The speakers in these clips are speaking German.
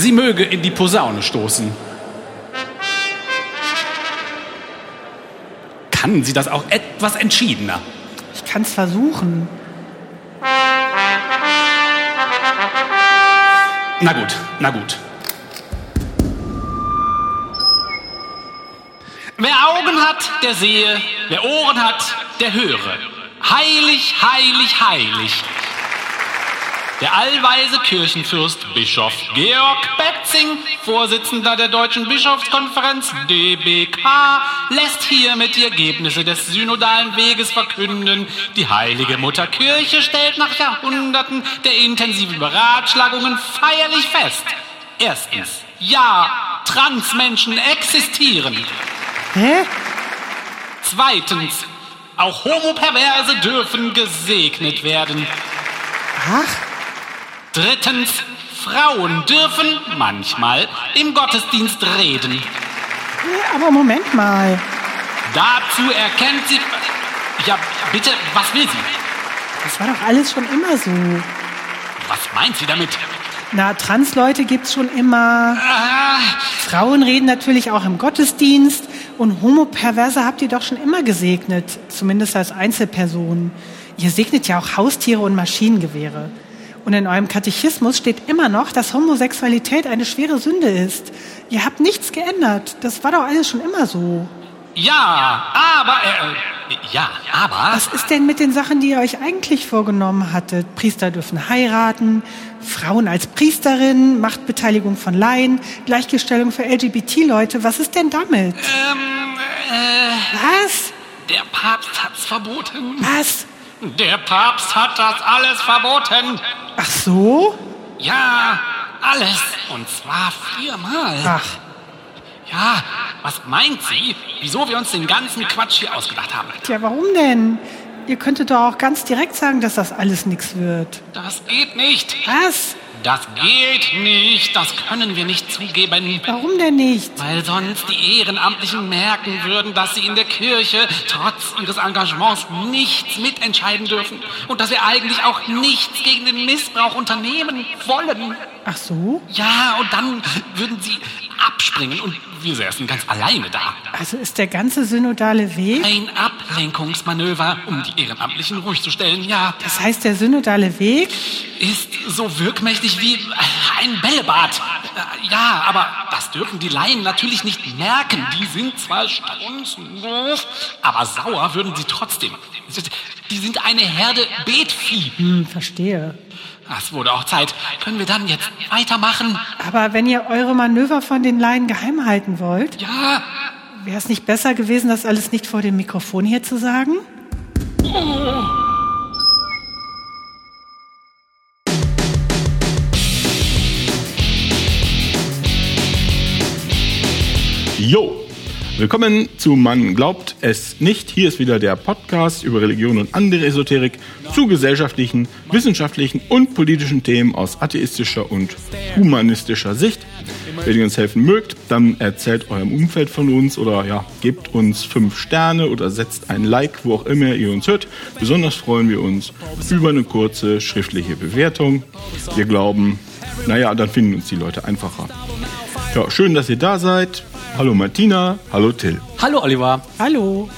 sie möge in die Posaune stoßen. Kann sie das auch etwas entschiedener? Ich kann's versuchen. Na gut, na gut. Wer Augen hat, der sehe, wer Ohren hat, der höre. Heilig, heilig, heilig. Der allweise Kirchenfürst Bischof Georg Betzing, Vorsitzender der Deutschen Bischofskonferenz DBK, lässt hiermit die Ergebnisse des synodalen Weges verkünden. Die heilige Mutterkirche stellt nach Jahrhunderten der intensiven Beratschlagungen feierlich fest. Erstens, ja, Transmenschen existieren. Hä? Zweitens, auch Homoperverse dürfen gesegnet werden. Ach, Drittens, Frauen dürfen manchmal im Gottesdienst reden. aber Moment mal. Dazu erkennt sie. Ja, bitte, was will sie? Das war doch alles schon immer so. Was meint sie damit? Na, Transleute gibt's schon immer. Ah, Frauen reden natürlich auch im Gottesdienst. Und Homoperverse habt ihr doch schon immer gesegnet. Zumindest als Einzelpersonen. Ihr segnet ja auch Haustiere und Maschinengewehre. Und in eurem Katechismus steht immer noch, dass Homosexualität eine schwere Sünde ist. Ihr habt nichts geändert. Das war doch alles schon immer so. ja, aber. Äh, äh, ja, aber. Was ist denn mit den Sachen, die ihr euch eigentlich vorgenommen hattet? Priester dürfen heiraten, Frauen als Priesterin, Machtbeteiligung von Laien, Gleichgestellung für LGBT-Leute. Was ist denn damit? Ähm, äh, Was? der Papst hat's verboten. Was? Der Papst hat das alles verboten. Ach so? Ja, alles. Und zwar viermal. Ach, Ja, was meint sie, wieso wir uns den ganzen Quatsch hier ausgedacht haben? tja, warum denn? Ihr könntet doch auch ganz direkt sagen, dass das alles nichts wird. Das geht nicht. Was? Das geht nicht. Das können wir nicht zugeben. Warum denn nicht? Weil sonst die Ehrenamtlichen merken würden, dass sie in der Kirche trotz ihres Engagements nichts mitentscheiden dürfen. Und dass wir eigentlich auch nichts gegen den Missbrauch unternehmen wollen. Ach so? Ja, und dann würden sie abspringen und wir säßen ganz alleine da. Also ist der ganze synodale Weg? Ein Ablenkungsmanöver, um die Ehrenamtlichen ruhig zu stellen, ja, Das heißt, der synodale Weg? ist so wirkmächtig wie ein Bällebad. Äh, Ja, aber das dürfen die Laien natürlich nicht merken. Die sind zwar strunzendoof, aber sauer würden sie trotzdem. Die sind eine Herde Betvieh. Hm, verstehe. Es wurde auch Zeit. Können wir dann jetzt weitermachen? Aber wenn ihr eure Manöver von den Laien geheim halten wollt, Ja, wäre es nicht besser gewesen, das alles nicht vor dem Mikrofon hier zu sagen? Jo, willkommen zu Man glaubt es nicht. Hier ist wieder der Podcast über Religion und andere Esoterik zu gesellschaftlichen, wissenschaftlichen und politischen Themen aus atheistischer und humanistischer Sicht. Wenn ihr uns helfen mögt, dann erzählt eurem Umfeld von uns oder ja, gebt uns fünf Sterne oder setzt ein Like, wo auch immer ihr uns hört. Besonders freuen wir uns über eine kurze schriftliche Bewertung. Wir glauben, naja, dann finden uns die Leute einfacher. Ja, schön, dass ihr da seid. Hallo Martina, hallo Till. hallo Oliver. Hallo.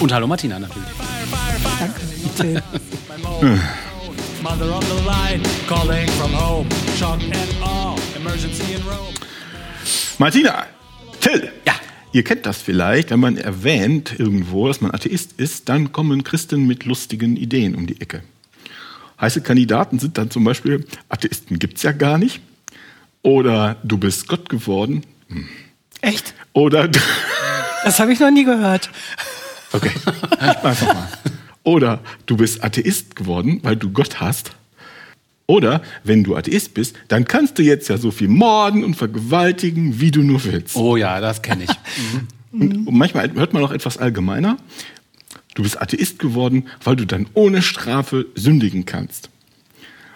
Und hallo Martina natürlich. Danke. Till. Martina, Till. Ja. Ihr kennt das vielleicht, wenn man erwähnt irgendwo, dass man Atheist ist, dann kommen Christen mit lustigen Ideen um die Ecke. Heiße Kandidaten sind dann zum Beispiel, Atheisten gibt's ja gar nicht. Oder du bist Gott geworden. Echt? Oder Das habe ich noch nie gehört. Okay, einfach mal. Oder du bist Atheist geworden, weil du Gott hast. Oder wenn du Atheist bist, dann kannst du jetzt ja so viel morden und vergewaltigen, wie du nur willst. Oh ja, das kenne ich. Und manchmal hört man auch etwas allgemeiner. Du bist Atheist geworden, weil du dann ohne Strafe sündigen kannst.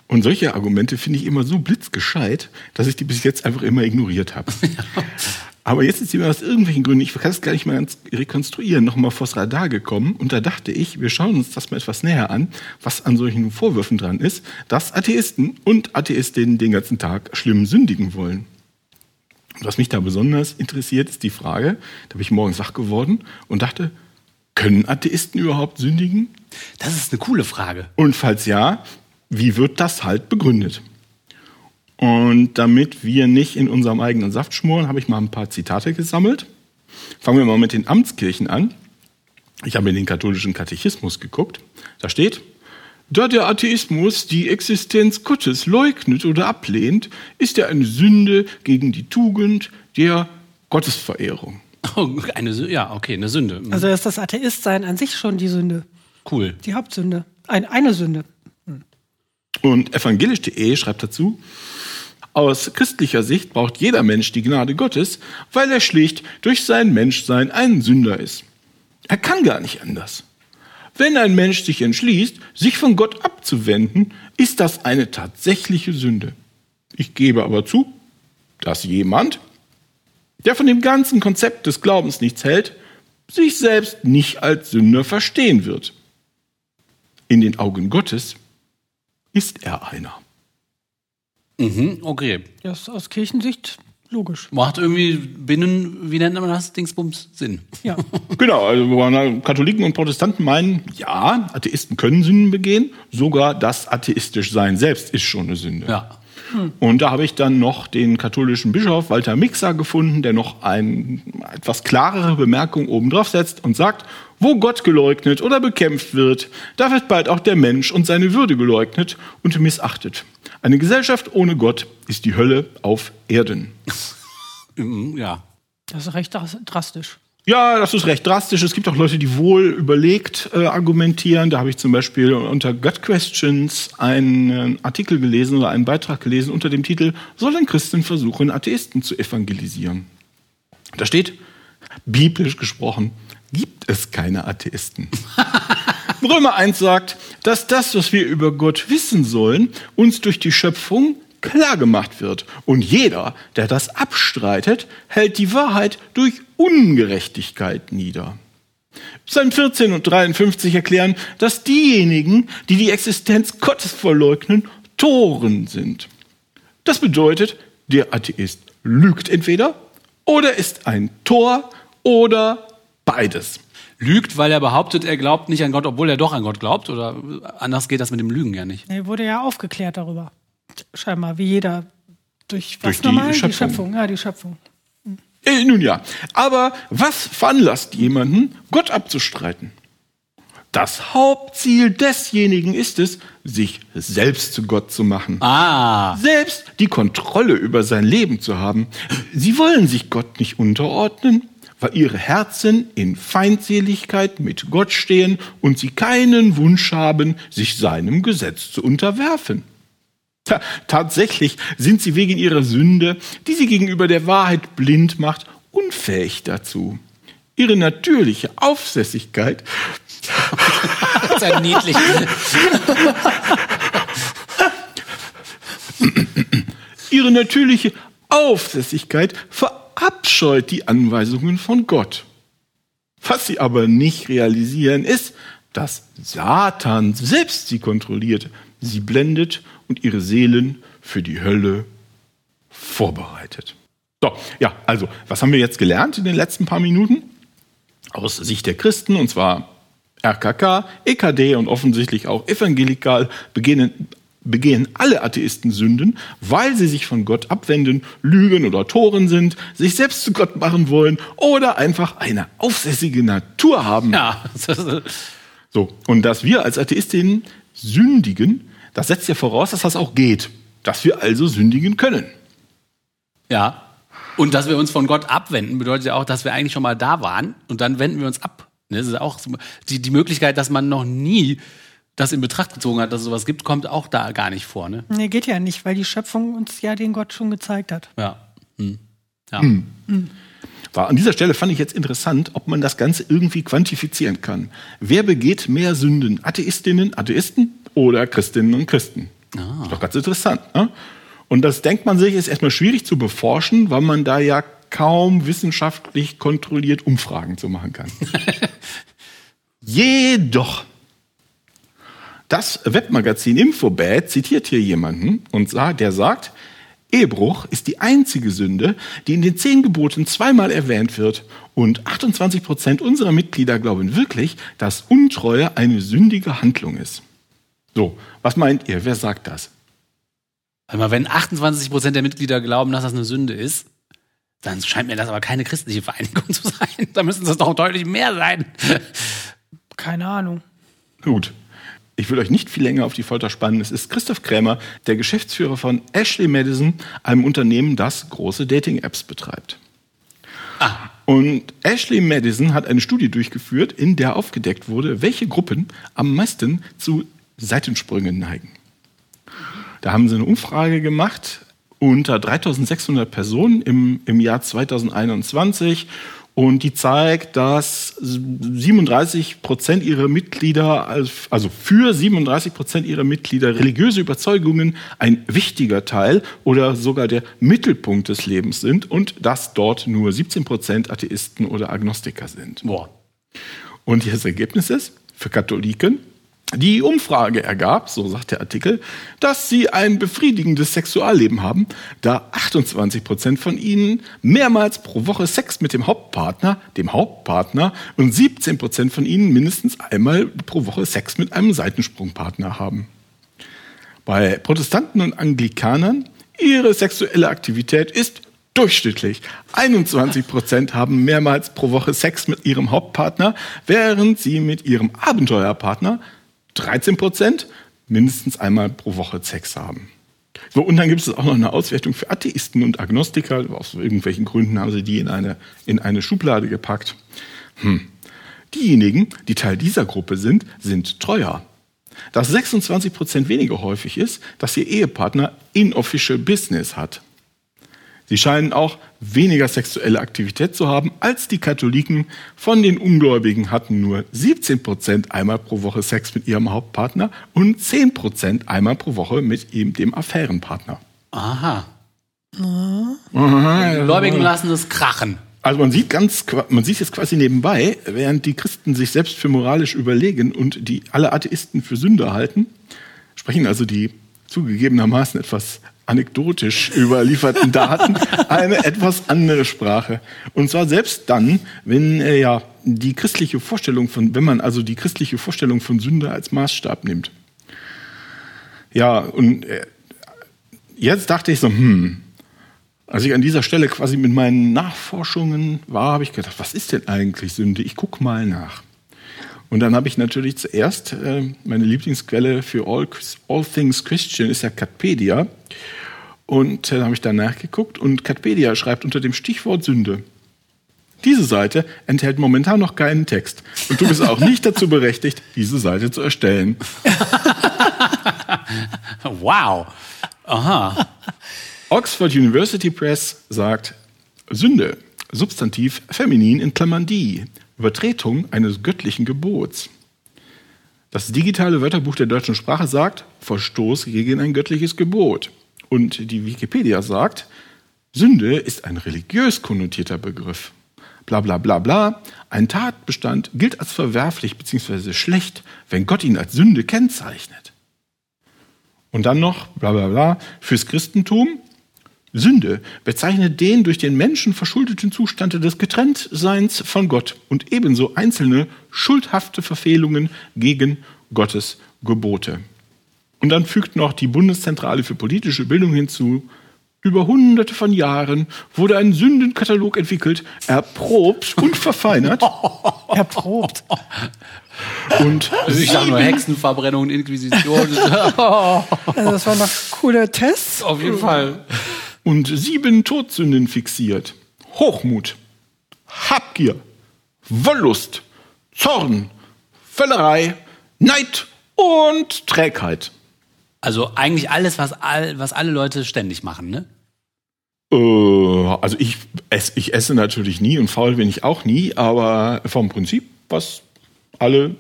Und solche Argumente finde ich immer so blitzgescheit, dass ich die bis jetzt einfach immer ignoriert habe. Aber jetzt ist mir aus irgendwelchen Gründen, ich kann es gar nicht mehr ganz rekonstruieren, nochmal vors Radar gekommen. Und da dachte ich, wir schauen uns das mal etwas näher an, was an solchen Vorwürfen dran ist, dass Atheisten und Atheistinnen den ganzen Tag schlimm sündigen wollen. Und was mich da besonders interessiert, ist die Frage, da bin ich morgens wach geworden und dachte, können Atheisten überhaupt sündigen? Das ist eine coole Frage. Und falls ja, wie wird das halt begründet? Und damit wir nicht in unserem eigenen Saft schmoren, habe ich mal ein paar Zitate gesammelt. Fangen wir mal mit den Amtskirchen an. Ich habe in den katholischen Katechismus geguckt. Da steht, da der Atheismus die Existenz Gottes leugnet oder ablehnt, ist er eine Sünde gegen die Tugend der Gottesverehrung. Oh, eine, ja, okay, eine Sünde. Mhm. Also ist das Atheistsein an sich schon die Sünde, cool. die Hauptsünde. Ein, eine Sünde. Und evangelisch.de schreibt dazu, aus christlicher Sicht braucht jeder Mensch die Gnade Gottes, weil er schlicht durch sein Menschsein ein Sünder ist. Er kann gar nicht anders. Wenn ein Mensch sich entschließt, sich von Gott abzuwenden, ist das eine tatsächliche Sünde. Ich gebe aber zu, dass jemand, der von dem ganzen Konzept des Glaubens nichts hält, sich selbst nicht als Sünder verstehen wird. In den Augen Gottes ist er einer. Mhm, okay. Das ist aus Kirchensicht logisch. Macht irgendwie binnen, wie nennt man das, Dingsbums, Sinn. Ja. Genau, also Katholiken und Protestanten meinen, ja, Atheisten können Sünden begehen, sogar das atheistisch sein selbst ist schon eine Sünde. Ja. Und da habe ich dann noch den katholischen Bischof Walter Mixer gefunden, der noch eine etwas klarere Bemerkung obendrauf setzt und sagt, wo Gott geleugnet oder bekämpft wird, da wird bald auch der Mensch und seine Würde geleugnet und missachtet. Eine Gesellschaft ohne Gott ist die Hölle auf Erden. Ja. Das ist recht dras- drastisch. Ja, das ist recht drastisch. Es gibt auch Leute, die wohl überlegt äh, argumentieren. Da habe ich zum Beispiel unter God Questions einen Artikel gelesen oder einen Beitrag gelesen unter dem Titel Sollen Christen versuchen, Atheisten zu evangelisieren? Da steht, biblisch gesprochen, gibt es keine Atheisten. Römer 1 sagt, dass das, was wir über Gott wissen sollen, uns durch die Schöpfung klar gemacht wird. Und jeder, der das abstreitet, hält die Wahrheit durch Ungerechtigkeit nieder. Psalm 14 und 53 erklären, dass diejenigen, die die Existenz Gottes verleugnen, Toren sind. Das bedeutet, der Atheist lügt entweder oder ist ein Tor oder beides. Lügt, weil er behauptet, er glaubt nicht an Gott, obwohl er doch an Gott glaubt? Oder anders geht das mit dem Lügen ja nicht. Er wurde ja aufgeklärt darüber. Scheinbar, wie jeder. Durch was Durch die nochmal? Schöpfung. Die Schöpfung, ja, die Schöpfung. Äh, nun ja, aber was veranlasst jemanden, Gott abzustreiten? Das Hauptziel desjenigen ist es, sich selbst zu Gott zu machen. Ah, Selbst die Kontrolle über sein Leben zu haben. Sie wollen sich Gott nicht unterordnen, weil ihre Herzen in Feindseligkeit mit Gott stehen und sie keinen Wunsch haben, sich seinem Gesetz zu unterwerfen. Ta tatsächlich sind sie wegen ihrer Sünde, die sie gegenüber der Wahrheit blind macht, unfähig dazu. Ihre natürliche Aufsässigkeit das ist ja niedlich. Ihre natürliche Aufsässigkeit verabscheut die Anweisungen von Gott. Was sie aber nicht realisieren, ist, dass Satan selbst sie kontrolliert, sie blendet und ihre Seelen für die Hölle vorbereitet. So, ja, also, was haben wir jetzt gelernt in den letzten paar Minuten? Aus Sicht der Christen, und zwar RKK, EKD und offensichtlich auch evangelikal, begehen, begehen alle Atheisten Sünden, weil sie sich von Gott abwenden, lügen oder Toren sind, sich selbst zu Gott machen wollen oder einfach eine aufsässige Natur haben. Ja, So, und dass wir als Atheistinnen sündigen, das setzt ja voraus, dass das auch geht. Dass wir also sündigen können. ja. Und dass wir uns von Gott abwenden, bedeutet ja auch, dass wir eigentlich schon mal da waren und dann wenden wir uns ab. Ne, Das ist auch die, die Möglichkeit, dass man noch nie das in Betracht gezogen hat, dass es sowas gibt, kommt auch da gar nicht vor. Ne? Nee, geht ja nicht, weil die Schöpfung uns ja den Gott schon gezeigt hat. Ja. Hm. Ja. War an dieser Stelle fand ich jetzt interessant, ob man das Ganze irgendwie quantifizieren kann. Wer begeht mehr Sünden? Atheistinnen, Atheisten oder Christinnen und Christen? Ist doch ganz interessant. Ne? Und das denkt man sich, ist erstmal schwierig zu beforschen, weil man da ja kaum wissenschaftlich kontrolliert Umfragen zu machen kann. Jedoch, das Webmagazin Infobad zitiert hier jemanden und der sagt, Ehebruch ist die einzige Sünde, die in den zehn Geboten zweimal erwähnt wird. Und 28 Prozent unserer Mitglieder glauben wirklich, dass Untreue eine sündige Handlung ist. So, was meint ihr? Wer sagt das? Mal, wenn 28 Prozent der Mitglieder glauben, dass das eine Sünde ist, dann scheint mir das aber keine christliche Vereinigung zu sein. Da müssen es doch deutlich mehr sein. Keine Ahnung. Gut. Ich will euch nicht viel länger auf die Folter spannen. Es ist Christoph Krämer, der Geschäftsführer von Ashley Madison, einem Unternehmen, das große Dating-Apps betreibt. Und Ashley Madison hat eine Studie durchgeführt, in der aufgedeckt wurde, welche Gruppen am meisten zu Seitensprüngen neigen. Da haben sie eine Umfrage gemacht unter 3600 Personen im, im Jahr 2021 und die zeigt, dass 37 Prozent ihrer Mitglieder, also für 37 Prozent ihrer Mitglieder religiöse Überzeugungen ein wichtiger Teil oder sogar der Mittelpunkt des Lebens sind und dass dort nur 17 Prozent Atheisten oder Agnostiker sind. Boah. Und das Ergebnis ist, für Katholiken, die Umfrage ergab, so sagt der Artikel, dass sie ein befriedigendes Sexualleben haben, da 28 Prozent von ihnen mehrmals pro Woche Sex mit dem Hauptpartner, dem Hauptpartner und 17 Prozent von ihnen mindestens einmal pro Woche Sex mit einem Seitensprungpartner haben. Bei Protestanten und Anglikanern ihre sexuelle Aktivität ist durchschnittlich. 21 Prozent haben mehrmals pro Woche Sex mit ihrem Hauptpartner, während sie mit ihrem Abenteuerpartner 13 Prozent mindestens einmal pro Woche Sex haben. So, und dann gibt es auch noch eine Auswertung für Atheisten und Agnostiker. Aus irgendwelchen Gründen haben sie die in eine, in eine Schublade gepackt. Hm. Diejenigen, die Teil dieser Gruppe sind, sind treuer. Dass 26 Prozent weniger häufig ist, dass ihr Ehepartner in-official Business hat. Sie scheinen auch weniger sexuelle Aktivität zu haben als die Katholiken. Von den Ungläubigen hatten nur 17 Prozent einmal pro Woche Sex mit ihrem Hauptpartner und 10 Prozent einmal pro Woche mit ihm, dem Affärenpartner. Aha. Die Gläubigen lassen es krachen. Also man sieht ganz, man sieht jetzt quasi nebenbei, während die Christen sich selbst für moralisch überlegen und die alle Atheisten für Sünder halten, sprechen also die zugegebenermaßen etwas anekdotisch überlieferten Daten eine etwas andere Sprache. Und zwar selbst dann, wenn äh, ja die christliche Vorstellung von, wenn man also die christliche Vorstellung von Sünde als Maßstab nimmt. Ja, und äh, jetzt dachte ich so, hm, als ich an dieser Stelle quasi mit meinen Nachforschungen war, habe ich gedacht, was ist denn eigentlich Sünde? Ich guck mal nach. Und dann habe ich natürlich zuerst, äh, meine Lieblingsquelle für all, all Things Christian ist ja Catpedia. Und dann habe ich da nachgeguckt und Catpedia schreibt unter dem Stichwort Sünde. Diese Seite enthält momentan noch keinen Text. Und du bist auch nicht dazu berechtigt, diese Seite zu erstellen. wow. Aha. Oxford University Press sagt Sünde, Substantiv feminin in Klammern die, Übertretung eines göttlichen Gebots. Das digitale Wörterbuch der deutschen Sprache sagt Verstoß gegen ein göttliches Gebot. Und die Wikipedia sagt, Sünde ist ein religiös konnotierter Begriff. Bla bla bla bla. Ein Tatbestand gilt als verwerflich bzw. schlecht, wenn Gott ihn als Sünde kennzeichnet. Und dann noch, bla bla bla, fürs Christentum. Sünde bezeichnet den durch den Menschen verschuldeten Zustand des Getrenntseins von Gott und ebenso einzelne schuldhafte Verfehlungen gegen Gottes Gebote. Und dann fügt noch die Bundeszentrale für politische Bildung hinzu, über hunderte von Jahren wurde ein Sündenkatalog entwickelt, erprobt und verfeinert. Erprobt. Und Also ich sage nur Hexenverbrennung und Inquisition. Also das waren noch coole Tests. Auf jeden Fall. und sieben Todsünden fixiert. Hochmut, Habgier, Wollust, Zorn, Völlerei, Neid und Trägheit. Also eigentlich alles, was, all, was alle Leute ständig machen, ne? Äh, also ich, ess, ich esse natürlich nie und faul bin ich auch nie, aber vom Prinzip, was alle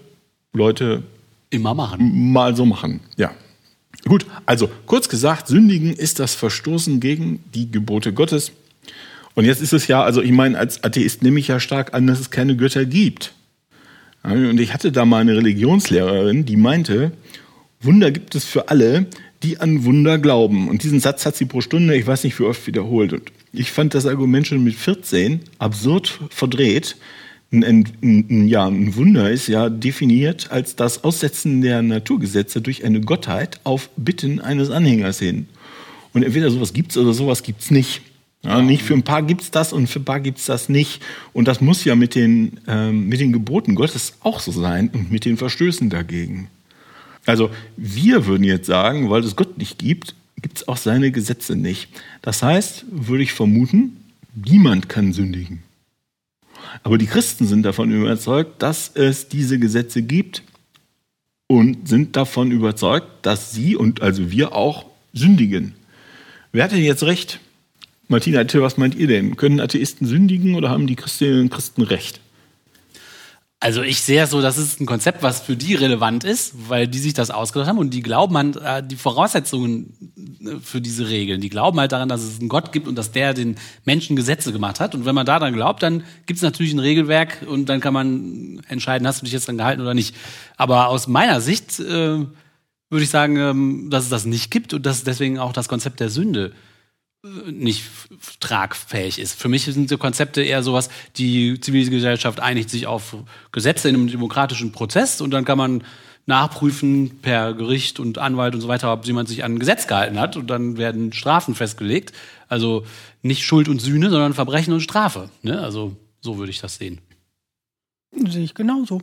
Leute Immer machen. mal so machen. Ja. Gut, also kurz gesagt, sündigen ist das Verstoßen gegen die Gebote Gottes. Und jetzt ist es ja, also ich meine, als Atheist nehme ich ja stark an, dass es keine Götter gibt. Und ich hatte da mal eine Religionslehrerin, die meinte, Wunder gibt es für alle, die an Wunder glauben. Und diesen Satz hat sie pro Stunde, ich weiß nicht wie oft, wiederholt. Und ich fand das Argument schon mit 14 absurd verdreht. Ein, ein, ein, ja, ein Wunder ist ja definiert als das Aussetzen der Naturgesetze durch eine Gottheit auf Bitten eines Anhängers hin. Und entweder sowas gibt's oder sowas gibt's nicht. Ja, nicht für ein paar gibt's das und für ein paar gibt's das nicht. Und das muss ja mit den, ähm, mit den Geboten Gottes auch so sein und mit den Verstößen dagegen. Also wir würden jetzt sagen, weil es Gott nicht gibt, gibt's auch seine Gesetze nicht. Das heißt, würde ich vermuten, niemand kann sündigen. Aber die Christen sind davon überzeugt, dass es diese Gesetze gibt und sind davon überzeugt, dass sie und also wir auch sündigen. Wer hat denn jetzt recht? Martina, was meint ihr denn? Können Atheisten sündigen oder haben die Christinnen und Christen recht? Also ich sehe so, das ist ein Konzept, was für die relevant ist, weil die sich das ausgedacht haben und die glauben an äh, die Voraussetzungen äh, für diese Regeln. Die glauben halt daran, dass es einen Gott gibt und dass der den Menschen Gesetze gemacht hat. Und wenn man daran glaubt, dann gibt es natürlich ein Regelwerk und dann kann man entscheiden, hast du dich jetzt dran gehalten oder nicht. Aber aus meiner Sicht äh, würde ich sagen, ähm, dass es das nicht gibt und dass deswegen auch das Konzept der Sünde äh, nicht tragfähig ist. Für mich sind so Konzepte eher sowas, die Zivilgesellschaft einigt sich auf Gesetze in einem demokratischen Prozess und dann kann man nachprüfen per Gericht und Anwalt und so weiter, ob jemand sich an ein Gesetz gehalten hat und dann werden Strafen festgelegt. Also nicht Schuld und Sühne, sondern Verbrechen und Strafe. Ne? Also so würde ich das sehen. Sehe ich genauso.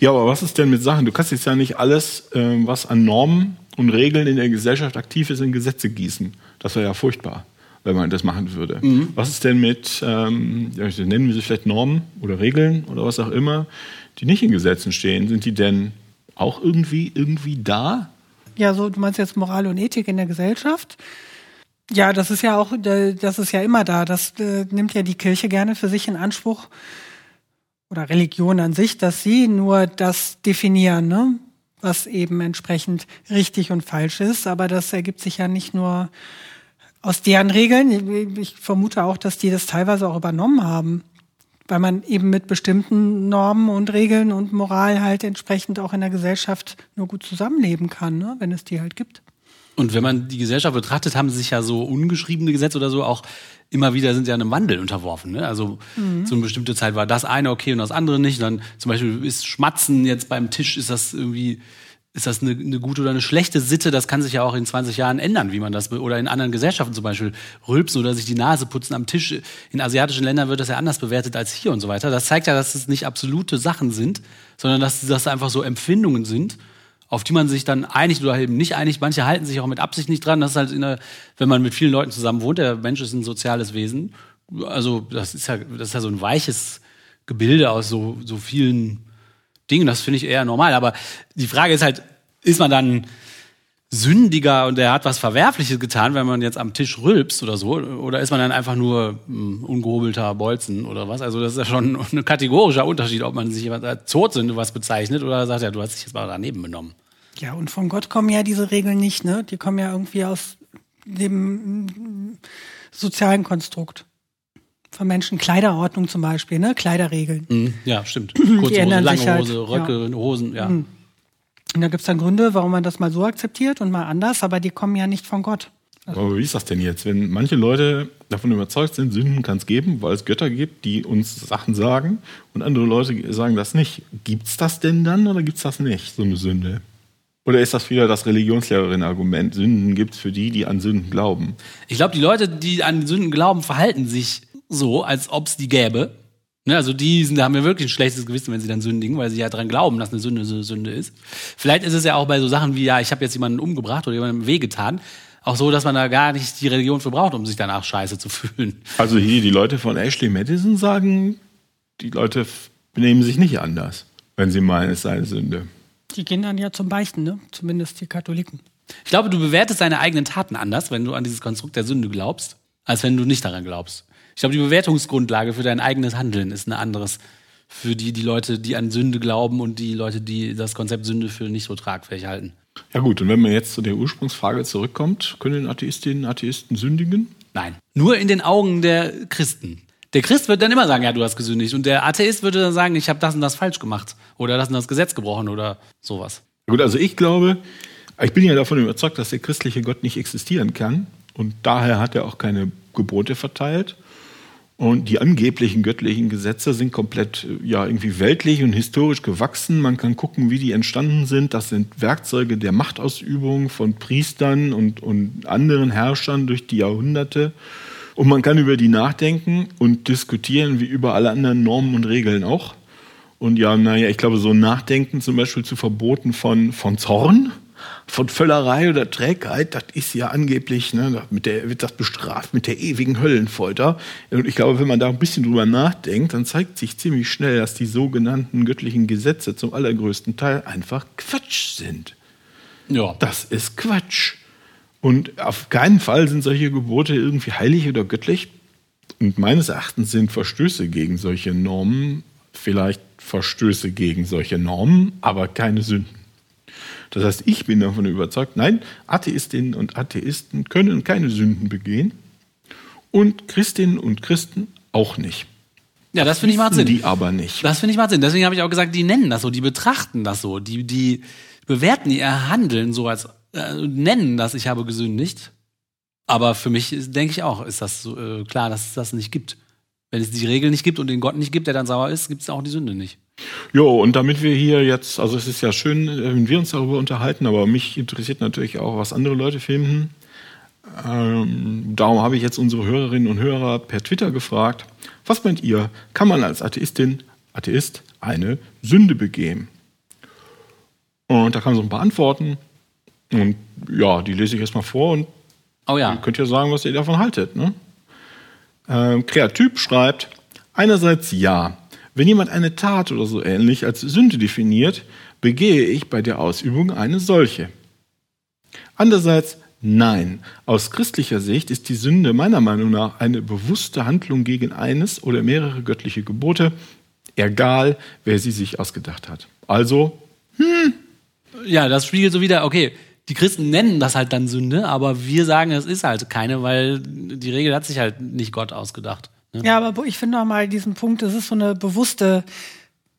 Ja, aber was ist denn mit Sachen? Du kannst jetzt ja nicht alles, ähm, was an Normen und Regeln in der Gesellschaft aktiv ist, in Gesetze gießen. Das wäre ja furchtbar, wenn man das machen würde. Was ist denn mit, ähm, nennen wir sie vielleicht Normen oder Regeln oder was auch immer, die nicht in Gesetzen stehen? Sind die denn auch irgendwie, irgendwie da? Ja, so, du meinst jetzt Moral und Ethik in der Gesellschaft? Ja, das ist ja auch, äh, das ist ja immer da. Das äh, nimmt ja die Kirche gerne für sich in Anspruch oder Religion an sich, dass sie nur das definieren, ne? Was eben entsprechend richtig und falsch ist. Aber das ergibt sich ja nicht nur aus deren Regeln. Ich vermute auch, dass die das teilweise auch übernommen haben, weil man eben mit bestimmten Normen und Regeln und Moral halt entsprechend auch in der Gesellschaft nur gut zusammenleben kann, ne? wenn es die halt gibt. Und wenn man die Gesellschaft betrachtet, haben sich ja so ungeschriebene Gesetze oder so auch immer wieder sind ja einem Wandel unterworfen. Ne? Also so eine bestimmte Zeit war das eine okay und das andere nicht. Dann zum Beispiel ist Schmatzen jetzt beim Tisch, ist das irgendwie, ist das eine, eine gute oder eine schlechte Sitte? Das kann sich ja auch in 20 Jahren ändern, wie man das, oder in anderen Gesellschaften zum Beispiel rülpsen oder sich die Nase putzen am Tisch. In asiatischen Ländern wird das ja anders bewertet als hier und so weiter. Das zeigt ja, dass es nicht absolute Sachen sind, sondern dass das einfach so Empfindungen sind auf die man sich dann einigt oder eben nicht einigt. Manche halten sich auch mit Absicht nicht dran. Das ist halt der, wenn man mit vielen Leuten zusammen wohnt, der Mensch ist ein soziales Wesen. Also das ist ja, das ist ja so ein weiches Gebilde aus so, so vielen Dingen. Das finde ich eher normal. Aber die Frage ist halt, ist man dann sündiger und der hat was Verwerfliches getan, wenn man jetzt am Tisch rülpst oder so? Oder ist man dann einfach nur ein ungehobelter Bolzen oder was? Also das ist ja schon ein kategorischer Unterschied, ob man sich als Todsünde was bezeichnet oder sagt, ja, du hast dich jetzt mal daneben benommen. Ja, und von Gott kommen ja diese Regeln nicht, ne? Die kommen ja irgendwie aus dem sozialen Konstrukt. Von Menschen, Kleiderordnung zum Beispiel, ne? Kleiderregeln. Mhm, Ja, stimmt. Kurze Hose, lange halt, Hose, Röcke, Hosen, ja. Und da gibt's dann Gründe, warum man das mal so akzeptiert und mal anders, aber die kommen ja nicht von Gott. Aber wie ist das denn jetzt? Wenn manche Leute davon überzeugt sind, Sünden kann es geben, weil es Götter gibt, die uns Sachen sagen, und andere Leute sagen das nicht. Gibt's das denn dann oder gibt's das nicht, so eine Sünde? Oder ist das wieder das Religionslehrerin-Argument? Sünden gibt's für die, die an Sünden glauben. Ich glaube, die Leute, die an Sünden glauben, verhalten sich so, als ob es die gäbe. Ne, also die sind, haben ja wirklich ein schlechtes Gewissen, wenn sie dann sündigen, weil sie ja dran glauben, dass eine Sünde so eine Sünde ist. Vielleicht ist es ja auch bei so Sachen wie, ja, ich habe jetzt jemanden umgebracht oder jemandem wehgetan, auch so, dass man da gar nicht die Religion für braucht, um sich danach scheiße zu fühlen. Also hier die Leute von Ashley Madison sagen, die Leute benehmen sich nicht anders, wenn sie meinen, es sei eine Sünde. Die gehen dann ja zum Beichten, ne? Zumindest die Katholiken. Ich glaube, du bewertest deine eigenen Taten anders, wenn du an dieses Konstrukt der Sünde glaubst, als wenn du nicht daran glaubst. Ich glaube, die Bewertungsgrundlage für dein eigenes Handeln ist eine anderes für die, die Leute, die an Sünde glauben und die Leute, die das Konzept Sünde für nicht so tragfähig halten. Ja gut, und wenn man jetzt zu der Ursprungsfrage zurückkommt, können Atheistinnen und Atheisten sündigen? Nein. Nur in den Augen der Christen. Der Christ wird dann immer sagen, ja, du hast gesündigt. Und der Atheist würde dann sagen, ich habe das und das falsch gemacht. Oder das und das Gesetz gebrochen oder sowas. Gut, also ich glaube, ich bin ja davon überzeugt, dass der christliche Gott nicht existieren kann. Und daher hat er auch keine Gebote verteilt. Und die angeblichen göttlichen Gesetze sind komplett ja irgendwie weltlich und historisch gewachsen. Man kann gucken, wie die entstanden sind. Das sind Werkzeuge der Machtausübung von Priestern und, und anderen Herrschern durch die Jahrhunderte. Und man kann über die nachdenken und diskutieren, wie über alle anderen Normen und Regeln auch. Und ja, naja, ich glaube, so Nachdenken zum Beispiel zu Verboten von, von Zorn, von Völlerei oder Trägheit, das ist ja angeblich, ne, mit der wird das bestraft mit der ewigen Höllenfolter. Und ich glaube, wenn man da ein bisschen drüber nachdenkt, dann zeigt sich ziemlich schnell, dass die sogenannten göttlichen Gesetze zum allergrößten Teil einfach Quatsch sind. Ja. Das ist Quatsch. Und auf keinen Fall sind solche Gebote irgendwie heilig oder göttlich. Und meines Erachtens sind Verstöße gegen solche Normen vielleicht Verstöße gegen solche Normen, aber keine Sünden. Das heißt, ich bin davon überzeugt, nein, Atheistinnen und Atheisten können keine Sünden begehen und Christinnen und Christen auch nicht. Ja, das finde ich macht Sinn. Die aber nicht. Das finde ich macht Sinn. Deswegen habe ich auch gesagt, die nennen das so, die betrachten das so, die, die bewerten ihr Handeln so als äh, nennen das, ich habe gesündigt. Aber für mich denke ich auch, ist das so, äh, klar, dass es das nicht gibt. Wenn es die Regel nicht gibt und den Gott nicht gibt, der dann sauer ist, gibt es auch die Sünde nicht. Jo, und damit wir hier jetzt, also es ist ja schön, wenn wir uns darüber unterhalten, aber mich interessiert natürlich auch, was andere Leute finden. Ähm, darum habe ich jetzt unsere Hörerinnen und Hörer per Twitter gefragt, was meint ihr, kann man als Atheistin, Atheist eine Sünde begehen? Und da kamen so ein paar Antworten. Und ja, die lese ich erstmal vor und Oh ja. Ihr könnt ja sagen, was ihr davon haltet. Ne? Ähm, Kreatyp schreibt, einerseits ja, wenn jemand eine Tat oder so ähnlich als Sünde definiert, begehe ich bei der Ausübung eine solche. Andererseits nein, aus christlicher Sicht ist die Sünde meiner Meinung nach eine bewusste Handlung gegen eines oder mehrere göttliche Gebote, egal wer sie sich ausgedacht hat. Also, Ja, das spiegelt so wieder, okay, die Christen nennen das halt dann Sünde, aber wir sagen, es ist halt keine, weil die Regel hat sich halt nicht Gott ausgedacht. Ne? Ja, aber ich finde auch mal diesen Punkt, das ist so eine bewusste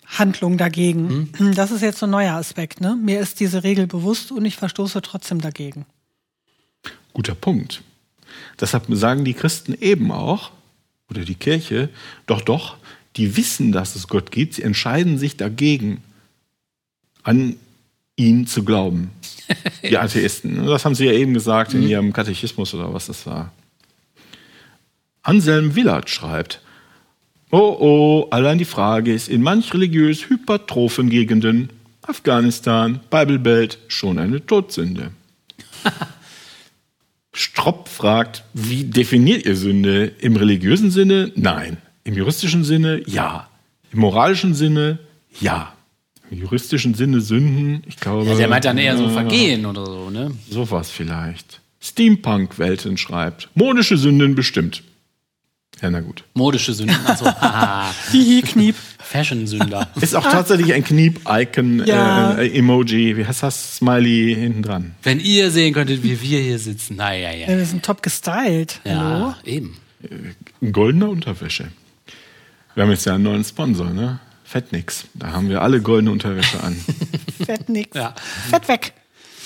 Handlung dagegen. Das ist jetzt so ein neuer Aspekt. Ne? Mir ist diese Regel bewusst und ich verstoße trotzdem dagegen. Guter Punkt. Deshalb sagen die Christen eben auch, oder die Kirche, doch, doch, die wissen, dass es Gott gibt, sie entscheiden sich dagegen, an ihn zu glauben. Die Atheisten. Das haben sie ja eben gesagt in ihrem Katechismus oder was das war. Anselm Willard schreibt, Oh oh, allein die Frage ist in manch religiös hypertrophen Gegenden, Afghanistan, Bible Belt, schon eine Todsünde. Stropp fragt, wie definiert ihr Sünde? Im religiösen Sinne? Nein. Im juristischen Sinne? Ja. Im moralischen Sinne? Ja. Im juristischen Sinne Sünden? Ich glaube. Ja, der meint dann eher so äh, Vergehen oder so, ne? Sowas vielleicht. Steampunk-Welten schreibt. Modische Sünden bestimmt. Ja, na gut. Modische Sünden. Also, Hihi, Kniep. Fashion-Sünder. Ist auch tatsächlich ein Kniep-Icon, Ja. äh, Emoji. Wie heißt das? Smiley hinten dran. Wenn ihr sehen könntet, wie wir hier sitzen. Naja, ja. Ja, wir sind top gestylt. Hallo? Ja, eben. In goldener Unterwäsche. Wir haben jetzt ja einen neuen Sponsor, ne? Fettnix. Da haben wir alle goldene Unterwäsche an. Fett nix. Ja. Fett weg.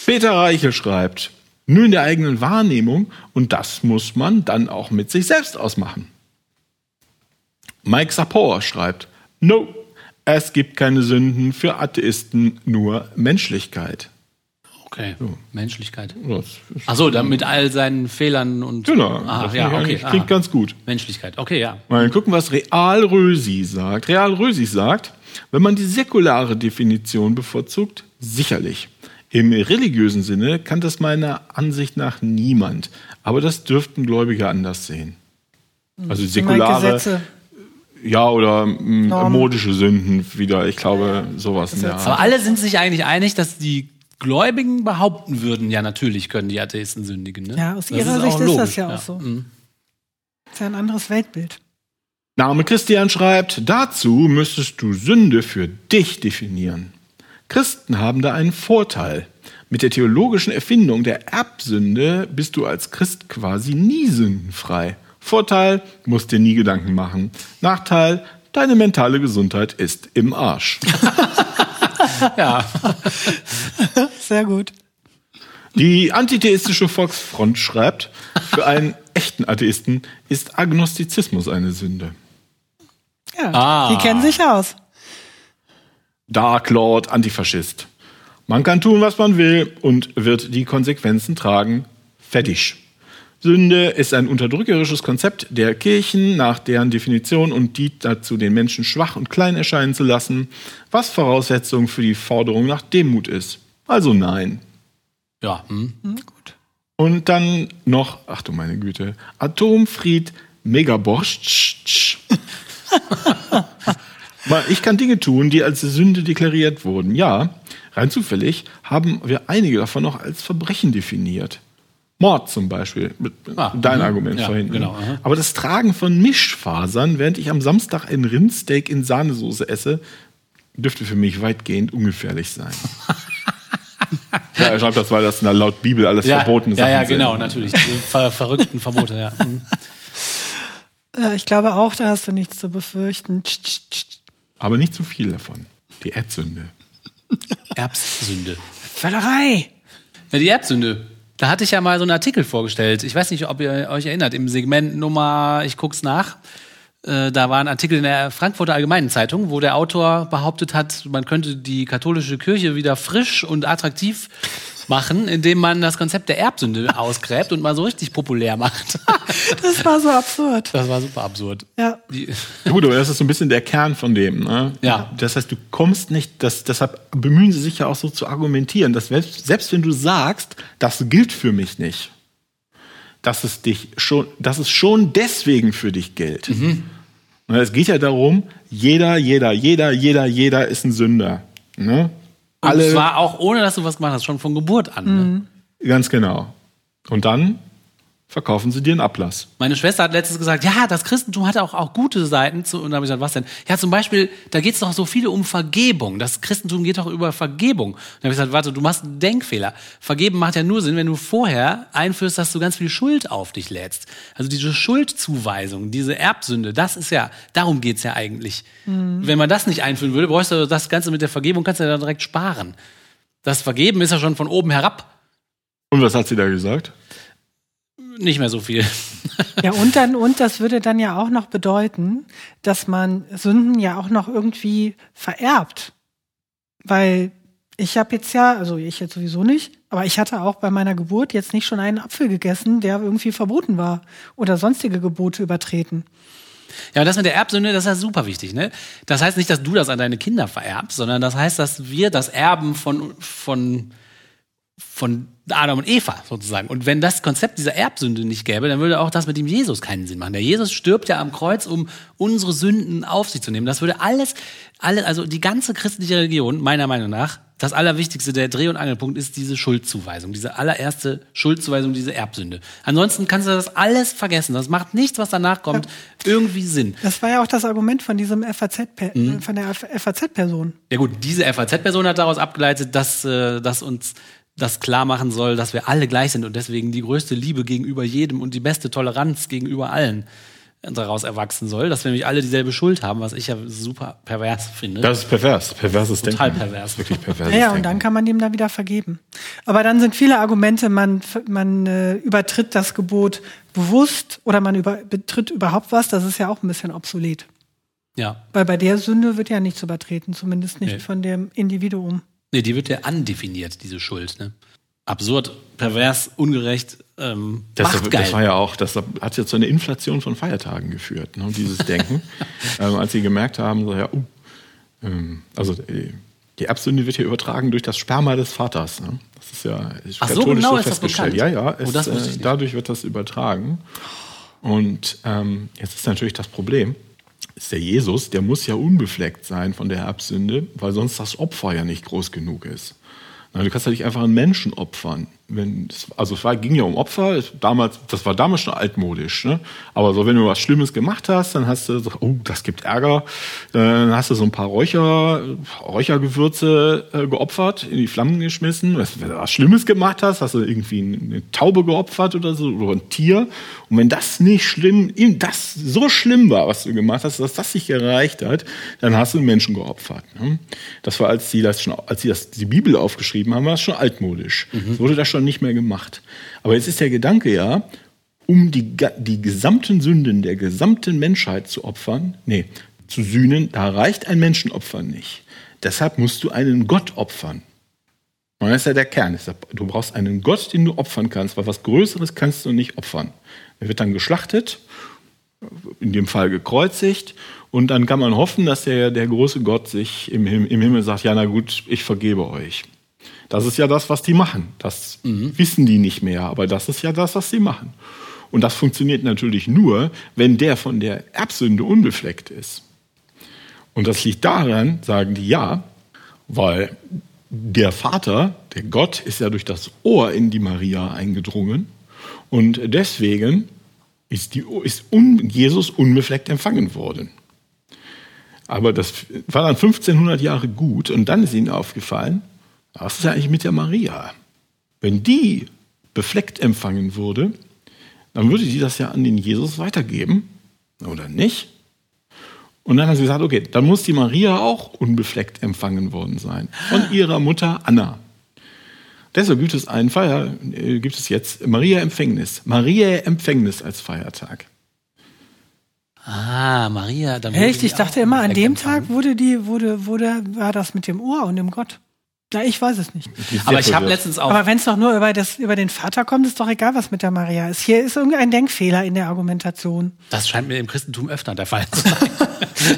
Peter Reichel schreibt, nur in der eigenen Wahrnehmung und das muss man dann auch mit sich selbst ausmachen. Mike Sapor schreibt, no, es gibt keine Sünden für Atheisten, nur Menschlichkeit. Okay. Menschlichkeit. So, dann mit all seinen Fehlern und. genau, Ah, das ja, okay. eigentlich- klingt aha. ganz gut. Menschlichkeit. Okay, ja. Mal gucken, was Real Rösi sagt. Real Rösi sagt, wenn man die säkulare Definition bevorzugt, sicherlich. Im religiösen Sinne kann das meiner Ansicht nach niemand. Aber das dürften Gläubige anders sehen. Also Immer säkulare, ja, oder Normen. modische Sünden wieder. Ich glaube, sowas Aber alle sind sich eigentlich einig, dass die Gläubigen behaupten würden, ja, natürlich können die Atheisten sündigen. Ne? Ja, aus Das ihrer auch Sicht ist logisch, das ja auch so. Mhm. Das ist ja ein anderes Weltbild. Name Christian schreibt, dazu müsstest du Sünde für dich definieren. Christen haben da einen Vorteil. Mit der theologischen Erfindung der Erbsünde bist du als Christ quasi nie sündenfrei. Vorteil, musst dir nie Gedanken machen. Nachteil, deine mentale Gesundheit ist im Arsch. Ja. Sehr gut. Die antitheistische Volksfront schreibt, für einen echten Atheisten ist Agnostizismus eine Sünde. Ja, Ah. die kennen sich aus. Dark Lord, Antifaschist. Man kann tun, was man will und wird die Konsequenzen tragen. Fertig. Sünde ist ein unterdrückerisches Konzept der Kirchen nach deren Definition und dient dazu, den Menschen schwach und klein erscheinen zu lassen, was Voraussetzung für die Forderung nach Demut ist. Also nein. Ja. Hm. Gut. Und dann noch, ach du meine Güte, Atomfried Megaborscht. Mal, Ich kann Dinge tun, die als Sünde deklariert wurden. Ja, rein zufällig haben wir einige davon noch als Verbrechen definiert. Mord zum Beispiel, Ah, dein mhm. Argument Ja, vorhin. genau, aha. Aber das Tragen von Mischfasern, während ich am Samstag ein Rindsteak in Sahnesoße esse, dürfte für mich weitgehend ungefährlich sein. ja, er schreibt das, weil das laut Bibel alles Ja, verbotene ja, Sachen ja, sind. genau, natürlich. Die ver verrückten Verbote, ja. Hm. Äh, ich glaube auch, da hast du nichts zu befürchten. Aber nicht zu viel davon. Die Erdsünde. Erbssünde. Völlerei. Ja, die Erbsünde. Da hatte ich ja mal so einen Artikel vorgestellt. Ich weiß nicht, ob ihr euch erinnert. Im Segment Nummer, ich guck's nach. Äh, da war ein Artikel in der Frankfurter Allgemeinen Zeitung, wo der Autor behauptet hat, man könnte die katholische Kirche wieder frisch und attraktiv machen, indem man das Konzept der Erbsünde ausgräbt und mal so richtig populär macht. Das war so absurd. Das war super absurd. Ja. Gut, aber das ist so ein bisschen der Kern von dem. Ne? Ja. Das heißt, du kommst nicht, das, deshalb bemühen sie sich ja auch so zu argumentieren, dass selbst, selbst wenn du sagst, das gilt für mich nicht, dass es dich schon, dass es schon deswegen für dich gilt. Mhm. Und es geht ja darum, jeder, jeder, jeder, jeder, jeder ist ein Sünder. Ne? Und Alle, zwar auch ohne, dass du was gemacht hast, schon von Geburt an. Ne? ganz genau. Und dann verkaufen sie dir einen Ablass. Meine Schwester hat letztens gesagt, ja, das Christentum hat auch, auch gute Seiten. Zu, und da habe ich gesagt, was denn? Ja, zum Beispiel, da geht es doch so viele um Vergebung. Das Christentum geht doch über Vergebung. Und da habe ich gesagt, warte, du machst einen Denkfehler. Vergeben macht ja nur Sinn, wenn du vorher einführst, dass du ganz viel Schuld auf dich lädst. Also diese Schuldzuweisung, diese Erbsünde, das ist ja, darum geht's ja eigentlich. Wenn man das nicht einführen würde, bräuchst du das Ganze mit der Vergebung, kannst du ja dann direkt sparen. Das Vergeben ist ja schon von oben herab Und was hat sie da gesagt? Nicht mehr so viel. Ja, und dann, und das würde dann ja auch noch bedeuten, dass man Sünden ja auch noch irgendwie vererbt. Weil ich habe jetzt ja, also ich jetzt sowieso nicht, aber ich hatte auch bei meiner Geburt jetzt nicht schon einen Apfel gegessen, der irgendwie verboten war oder sonstige Gebote übertreten. Ja, und das mit der Erbsünde, das ist ja super wichtig, ne? Das heißt nicht, dass du das an deine Kinder vererbst, sondern das heißt, dass wir das Erben von, von, von Adam und Eva sozusagen. Und wenn das Konzept dieser Erbsünde nicht gäbe, dann würde auch das mit dem Jesus keinen Sinn machen. Der Jesus stirbt ja am Kreuz, um unsere Sünden auf sich zu nehmen. Das würde alles, alle, also die ganze christliche Religion, meiner Meinung nach, das Allerwichtigste, der Dreh- und Angelpunkt ist diese Schuldzuweisung, diese allererste Schuldzuweisung, diese Erbsünde. Ansonsten kannst du das alles vergessen. Das macht nichts, was danach kommt, irgendwie Sinn. Das war ja auch das Argument von diesem FAZ, -Per von der FAZ-Person. Ja gut, diese FAZ-Person hat daraus abgeleitet, dass, äh, dass uns das klar machen soll, dass wir alle gleich sind und deswegen die größte Liebe gegenüber jedem und die beste Toleranz gegenüber allen daraus erwachsen soll, dass wir nämlich alle dieselbe Schuld haben, was ich ja super pervers finde. Das ist pervers. Perverses Total Denken. pervers. Wirklich pervers. Ja, ja, und dann kann man dem da wieder vergeben. Aber dann sind viele Argumente, man, man äh, übertritt das Gebot bewusst oder man über, betritt überhaupt was, das ist ja auch ein bisschen obsolet. ja. Weil bei der Sünde wird ja nichts übertreten, zumindest nicht Nee. von dem Individuum. Nee, die wird ja andefiniert, diese Schuld. Ne? Absurd, pervers, ungerecht, ähm, Das, das war ja auch, das hat jetzt zu einer Inflation von Feiertagen geführt, ne, dieses Denken. ähm, als sie gemerkt haben, so, ja, uh, ähm, also die, die Erbsünde wird hier übertragen durch das Sperma des Vaters. Ne? Das ist ja ist Ach so, katholisch genau so ist das festgestellt. Ja, ja, Oh, es, ich äh, dadurch wird das übertragen. Und ähm, jetzt ist natürlich das Problem, ist der Jesus, der muss ja unbefleckt sein von der Erbsünde, weil sonst das Opfer ja nicht groß genug ist. Du kannst ja nicht einfach einen Menschen opfern. Wenn, also es war, ging ja um Opfer, damals, das war damals schon altmodisch. Ne? Aber so, wenn du was Schlimmes gemacht hast, dann hast du so, oh, das gibt Ärger, dann hast du so ein paar Räucher, Räuchergewürze äh, geopfert, in die Flammen geschmissen. Wenn du was Schlimmes gemacht hast, hast du irgendwie eine Taube geopfert oder so, oder ein Tier. Und wenn das nicht schlimm, das so schlimm war, was du gemacht hast, dass das nicht gereicht hat, dann hast du einen Menschen geopfert. Ne? Das war, als sie das schon, als sie das, die Bibel aufgeschrieben haben, war es schon altmodisch. Es wurde das schon nicht mehr gemacht. Aber jetzt ist der Gedanke ja, um die, die gesamten Sünden der gesamten Menschheit zu opfern, nee, zu sühnen, da reicht ein Menschenopfer nicht. Deshalb musst du einen Gott opfern. Und das ist ja der Kern. Du brauchst einen Gott, den du opfern kannst, weil was Größeres kannst du nicht opfern. Er wird dann geschlachtet, in dem Fall gekreuzigt, und dann kann man hoffen, dass der, der große Gott sich im, im Himmel sagt, ja na gut, ich vergebe euch. Das ist ja das, was die machen. Das wissen die nicht mehr, aber das ist ja das, was sie machen. Und das funktioniert natürlich nur, wenn der von der Erbsünde unbefleckt ist. Und das liegt daran, sagen die ja, weil der Vater, der Gott, ist ja durch das Ohr in die Maria eingedrungen. Und deswegen ist, die, ist un, Jesus unbefleckt empfangen worden. Aber das war dann 1500 Jahre gut und dann ist ihnen aufgefallen, was ist ja eigentlich mit der Maria? Wenn die befleckt empfangen wurde, dann würde die das ja an den Jesus weitergeben, oder nicht? Und dann haben sie gesagt, okay, dann muss die Maria auch unbefleckt empfangen worden sein. Von ihrer Mutter Anna. Deshalb gibt es einen Feier, äh, gibt es jetzt Maria Empfängnis. Maria Empfängnis als Feiertag. Ah, Maria. Dann Echt? Ich dachte immer, an dem empfangen. Tag wurde die, wurde, wurde, war das mit dem Ohr und dem Gott. Ja, ich weiß es nicht. Aber ich habe letztens auch. Aber wenn es doch nur über, das, über den Vater kommt, ist doch egal, was mit der Maria ist. Hier ist irgendein Denkfehler in der Argumentation. Das scheint mir im Christentum öfter der Fall zu sein.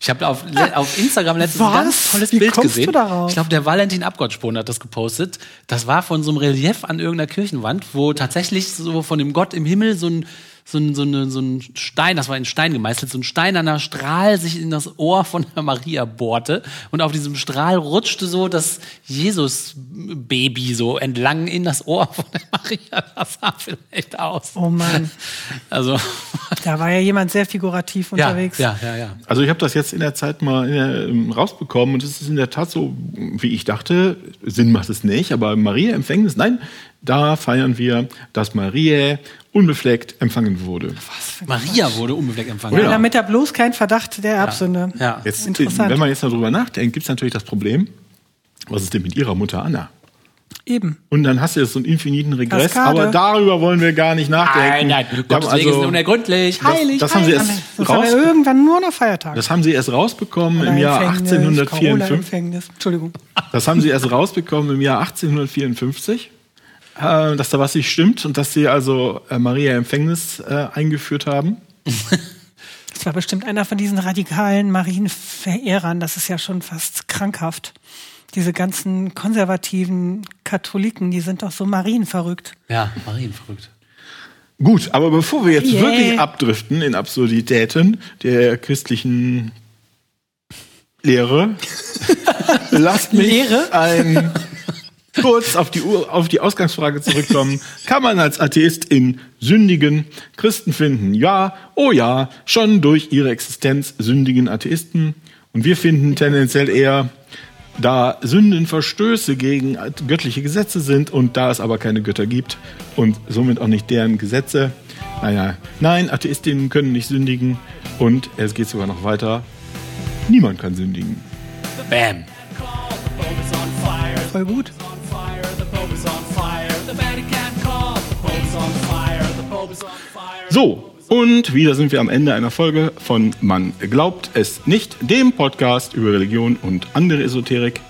Ich habe auf, le- auf Instagram letztens ein Was? ganz tolles Wie Bild du gesehen. darauf? Ich glaube, der Valentin Abgottspon hat das gepostet. Das war von so einem Relief an irgendeiner Kirchenwand, wo tatsächlich so von dem Gott im Himmel so ein, so ein, so eine, so ein Stein, das war in Stein gemeißelt, so ein steinerner Strahl sich in das Ohr von der Maria bohrte. Und auf diesem Strahl rutschte so das Jesus-Baby so entlang in das Ohr von der Maria. Das sah vielleicht aus. Oh Mann, Also, da war ja jemand sehr figurativ ja, unterwegs. ja, ja, ja. Also ich habe das jetzt in der Zeit mal äh, rausbekommen und es ist in der Tat so, wie ich dachte, Sinn macht es nicht, aber Maria Empfängnis, nein, da feiern wir, dass Maria unbefleckt empfangen wurde. Maria wurde unbefleckt empfangen. Ja. Ja. Damit er bloß kein Verdacht der Erbsünde. Ja. Jetzt, äh, Interessant. wenn man jetzt darüber nachdenkt, gibt es natürlich das Problem, was ist denn mit ihrer Mutter Anna? Eben. Und dann hast du jetzt so einen infiniten Regress, Kaskade. aber darüber wollen wir gar nicht nachdenken. Nein, nein, Gottes haben Wege sind also, unergründlich. Heilig, das haben sie heilig. erst Das haben wir raus- irgendwann nur noch Feiertag. das haben sie erst rausbekommen im Oder Jahr Empfängnis, 1854. Empfängnis. Entschuldigung. Das haben sie erst rausbekommen im Jahr 1854, äh, dass da was nicht stimmt und dass sie also äh, Maria Empfängnis äh, eingeführt haben. Das war bestimmt einer von diesen radikalen Marienverehrern. Das ist ja schon fast krankhaft. Diese ganzen konservativen Katholiken, die sind doch so marienverrückt. Ja, Marien verrückt. Gut, aber bevor wir jetzt Yeah. wirklich abdriften in Absurditäten der christlichen Lehre, lasst mich Lehre? ein kurz auf die, auf die Ausgangsfrage zurückkommen. Kann man als Atheist in sündigen Christen finden? Ja, oh ja, schon durch ihre Existenz sündigen Atheisten. Und wir finden tendenziell eher, da Sünden Verstöße gegen göttliche Gesetze sind und da es aber keine Götter gibt und somit auch nicht deren Gesetze. Naja, nein, Atheistinnen können nicht sündigen und es geht sogar noch weiter. Niemand kann sündigen. Bam. Voll gut. So, und wieder sind wir am Ende einer Folge von Man glaubt es nicht, dem Podcast über Religion und andere Esoterik.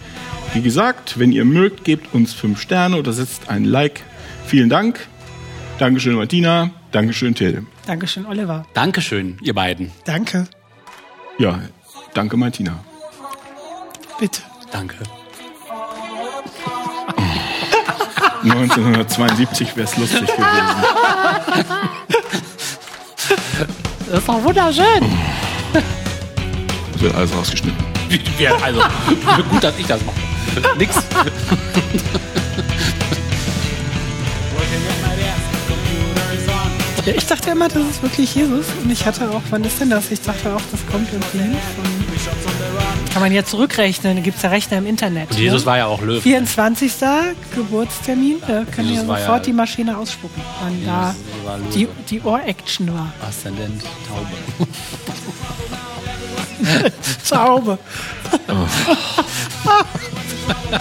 Wie gesagt, wenn ihr mögt, gebt uns fünf Sterne oder setzt ein Like. Vielen Dank. Dankeschön, Martina. Dankeschön, Till. Dankeschön, Oliver. Dankeschön, ihr beiden. Danke. Ja, danke, Martina. Bitte. Danke. 1972 wäre es lustig gewesen. Das ist doch wunderschön. Das wird alles rausgeschnitten. Ja, also, gut, dass ich das mache. Nix. Ja, ich dachte immer, das ist wirklich Jesus. Und ich hatte auch, wann ist denn das? Ich dachte auch, das kommt irgendwie hin. Kann man ja zurückrechnen. Da gibt es ja Rechner im Internet. Und Jesus ne? war ja auch Löwe. 24. Geburtstermin. Da kann Jesus ja sofort ja- die Maschine ausspucken. Wann da war Löwe. die, die Ohr-Action war. Aszendent Taube. Zaube.